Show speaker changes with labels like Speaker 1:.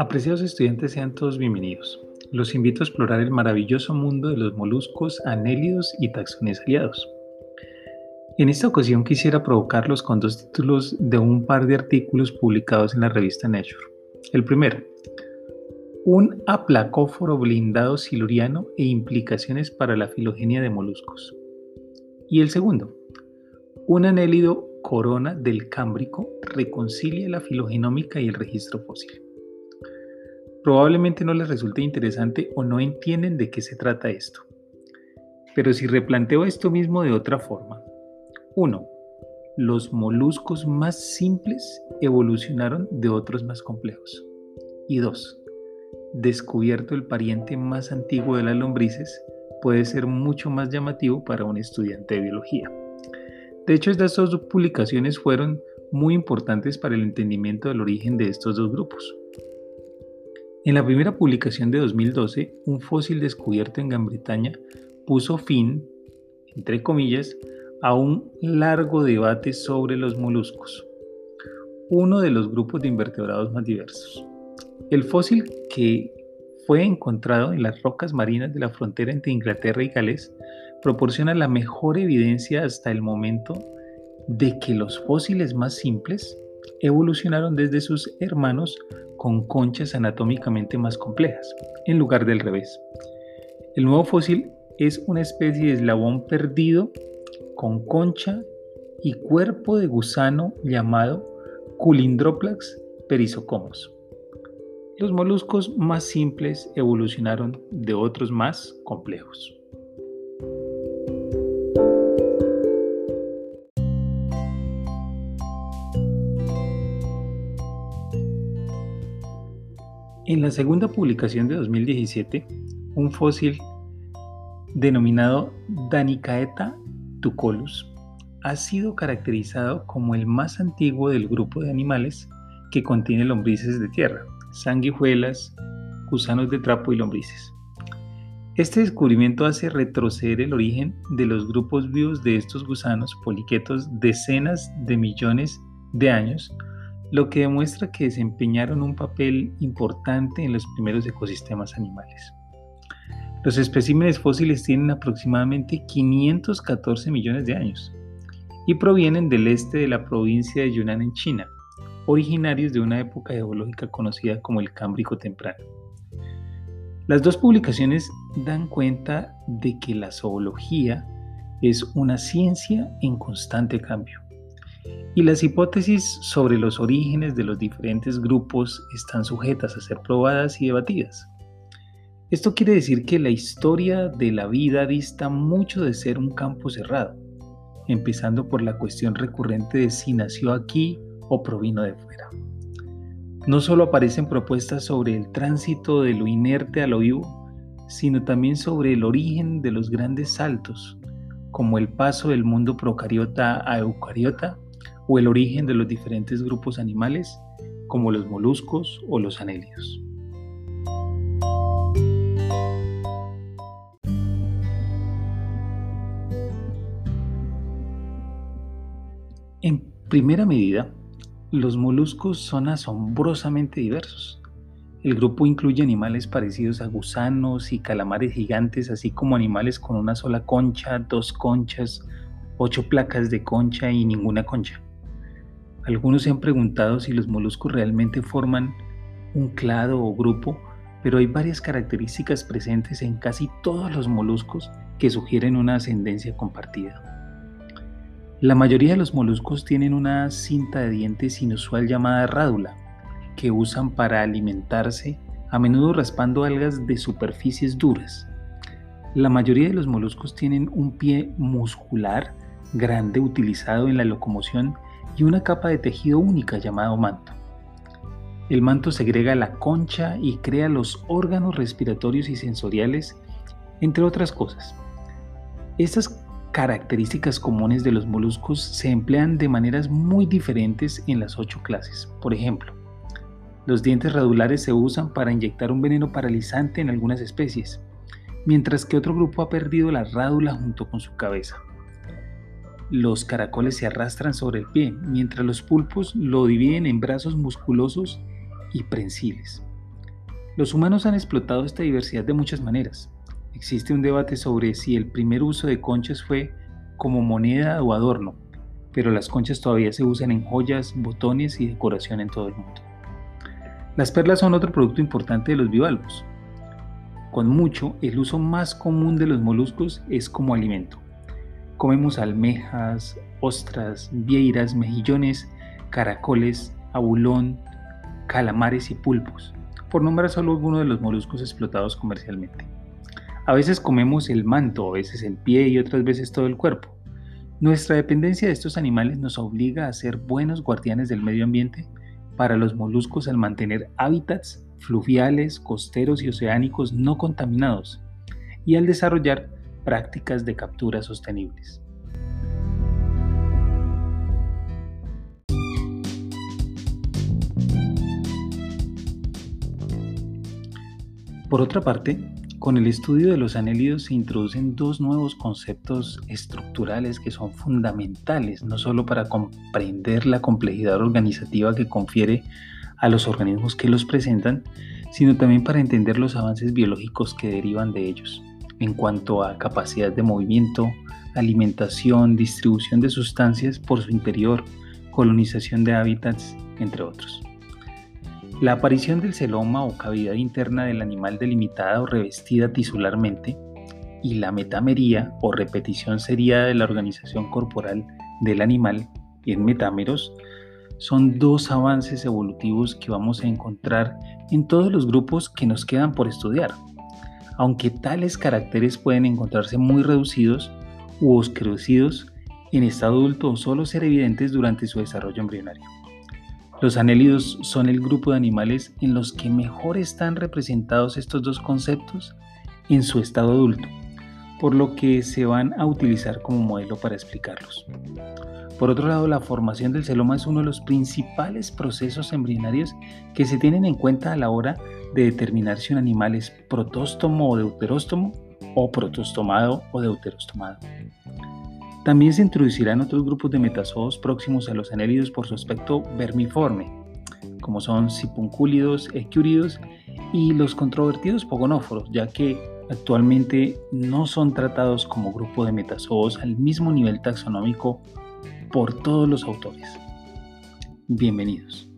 Speaker 1: Apreciados estudiantes, sean todos bienvenidos. Los invito a explorar el maravilloso mundo de los moluscos, anélidos y taxones aliados. En esta ocasión quisiera provocarlos con dos títulos de un par de artículos publicados en la revista Nature. El primero, un aplacóforo blindado siluriano e implicaciones para la filogenia de moluscos. Y el segundo, un anélido corona del Cámbrico reconcilia la filogenómica y el registro fósil. Probablemente no les resulte interesante o no entienden de qué se trata esto. Pero si replanteo esto mismo de otra forma. 1. Los moluscos más simples evolucionaron de otros más complejos. Y 2. Descubierto el pariente más antiguo de las lombrices puede ser mucho más llamativo para un estudiante de biología. De hecho, estas dos publicaciones fueron muy importantes para el entendimiento del origen de estos dos grupos. En la primera publicación de 2012, un fósil descubierto en Gran Bretaña puso fin, entre comillas, a un largo debate sobre los moluscos, uno de los grupos de invertebrados más diversos. El fósil que fue encontrado en las rocas marinas de la frontera entre Inglaterra y Gales proporciona la mejor evidencia hasta el momento de que los fósiles más simples evolucionaron desde sus hermanos con conchas anatómicamente más complejas, en lugar del revés. El nuevo fósil es una especie de eslabón perdido con concha y cuerpo de gusano llamado Culindroplax perisocomos. Los moluscos más simples evolucionaron de otros más complejos. En la segunda publicación de 2017, un fósil denominado Danicaeta tucolus ha sido caracterizado como el más antiguo del grupo de animales que contiene lombrices de tierra, sanguijuelas, gusanos de trapo y lombrices. Este descubrimiento hace retroceder el origen de los grupos vivos de estos gusanos poliquetos decenas de millones de años lo que demuestra que desempeñaron un papel importante en los primeros ecosistemas animales. Los especímenes fósiles tienen aproximadamente 514 millones de años y provienen del este de la provincia de Yunnan en China, originarios de una época geológica conocida como el Cámbrico temprano. Las dos publicaciones dan cuenta de que la zoología es una ciencia en constante cambio y las hipótesis sobre los orígenes de los diferentes grupos están sujetas a ser probadas y debatidas. Esto quiere decir que la historia de la vida dista mucho de ser un campo cerrado, empezando por la cuestión recurrente de si nació aquí o provino de fuera. No solo aparecen propuestas sobre el tránsito de lo inerte a lo vivo, sino también sobre el origen de los grandes saltos, como el paso del mundo procariota a eucariota o el origen de los diferentes grupos animales como los moluscos o los anélidos. En primera medida, los moluscos son asombrosamente diversos. El grupo incluye animales parecidos a gusanos y calamares gigantes, así como animales con una sola concha, dos conchas, ocho placas de concha y ninguna concha. Algunos se han preguntado si los moluscos realmente forman un clado o grupo, pero hay varias características presentes en casi todos los moluscos que sugieren una ascendencia compartida. La mayoría de los moluscos tienen una cinta de dientes inusual llamada rádula, que usan para alimentarse, a menudo raspando algas de superficies duras. La mayoría de los moluscos tienen un pie muscular grande utilizado en la locomoción y una capa de tejido única llamado manto. El manto segrega la concha y crea los órganos respiratorios y sensoriales, entre otras cosas. Estas características comunes de los moluscos se emplean de maneras muy diferentes en las ocho clases. Por ejemplo, los dientes radulares se usan para inyectar un veneno paralizante en algunas especies, mientras que otro grupo ha perdido la rádula junto con su cabeza. Los caracoles se arrastran sobre el pie, mientras los pulpos lo dividen en brazos musculosos y prensiles. Los humanos han explotado esta diversidad de muchas maneras. Existe un debate sobre si el primer uso de conchas fue como moneda o adorno, pero las conchas todavía se usan en joyas, botones y decoración en todo el mundo. Las perlas son otro producto importante de los bivalvos. Con mucho, el uso más común de los moluscos es como alimento. Comemos almejas, ostras, vieiras, mejillones, caracoles, abulón, calamares y pulpos, por nombrar solo algunos de los moluscos explotados comercialmente. A veces comemos el manto, a veces el pie y otras veces todo el cuerpo. Nuestra dependencia de estos animales nos obliga a ser buenos guardianes del medio ambiente para los moluscos al mantener hábitats fluviales, costeros y oceánicos no contaminados y al desarrollar prácticas de captura sostenibles. Por otra parte, con el estudio de los anélidos se introducen dos nuevos conceptos estructurales que son fundamentales, no solo para comprender la complejidad organizativa que confiere a los organismos que los presentan, sino también para entender los avances biológicos que derivan de ellos en cuanto a capacidad de movimiento, alimentación, distribución de sustancias por su interior, colonización de hábitats, entre otros. La aparición del celoma o cavidad interna del animal delimitada o revestida tisularmente y la metamería o repetición seriada de la organización corporal del animal en metámeros son dos avances evolutivos que vamos a encontrar en todos los grupos que nos quedan por estudiar, aunque tales caracteres pueden encontrarse muy reducidos u oscurecidos en estado adulto o solo ser evidentes durante su desarrollo embrionario. Los anélidos son el grupo de animales en los que mejor están representados estos dos conceptos en su estado adulto, por lo que se van a utilizar como modelo para explicarlos. Por otro lado, la formación del celoma es uno de los principales procesos embrionarios que se tienen en cuenta a la hora de determinar si un animal es protóstomo o deuteróstomo o protostomado o deuterostomado. También se introducirán otros grupos de metazoos próximos a los anélidos por su aspecto vermiforme, como son sipuncúlidos, equiúridos y los controvertidos pogonóforos, ya que actualmente no son tratados como grupo de metazoos al mismo nivel taxonómico por todos los autores. Bienvenidos.